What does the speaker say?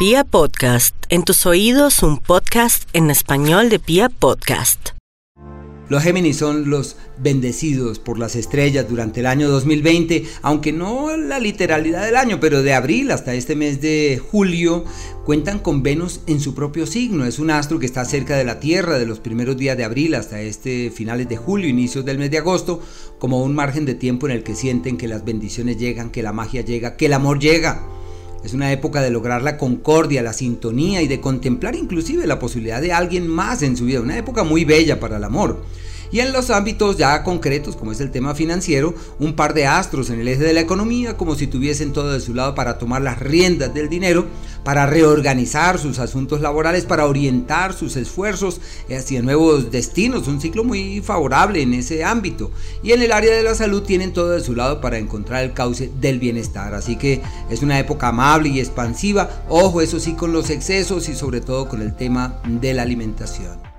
Pia Podcast, en tus oídos un podcast en español de Pia Podcast. Los Géminis son los bendecidos por las estrellas durante el año 2020, aunque no la literalidad del año, pero de abril hasta este mes de julio cuentan con Venus en su propio signo. Es un astro que está cerca de la Tierra de los primeros días de abril hasta este finales de julio, inicios del mes de agosto, como un margen de tiempo en el que sienten que las bendiciones llegan, que la magia llega, que el amor llega. Es una época de lograr la concordia, la sintonía y de contemplar inclusive la posibilidad de alguien más en su vida. Una época muy bella para el amor. Y en los ámbitos ya concretos, como es el tema financiero, un par de astros en el eje de la economía, como si tuviesen todo de su lado para tomar las riendas del dinero, para reorganizar sus asuntos laborales, para orientar sus esfuerzos hacia nuevos destinos. Un ciclo muy favorable en ese ámbito. Y en el área de la salud tienen todo de su lado para encontrar el cauce del bienestar. Así que es una época amable y expansiva. Ojo, eso sí, con los excesos y sobre todo con el tema de la alimentación.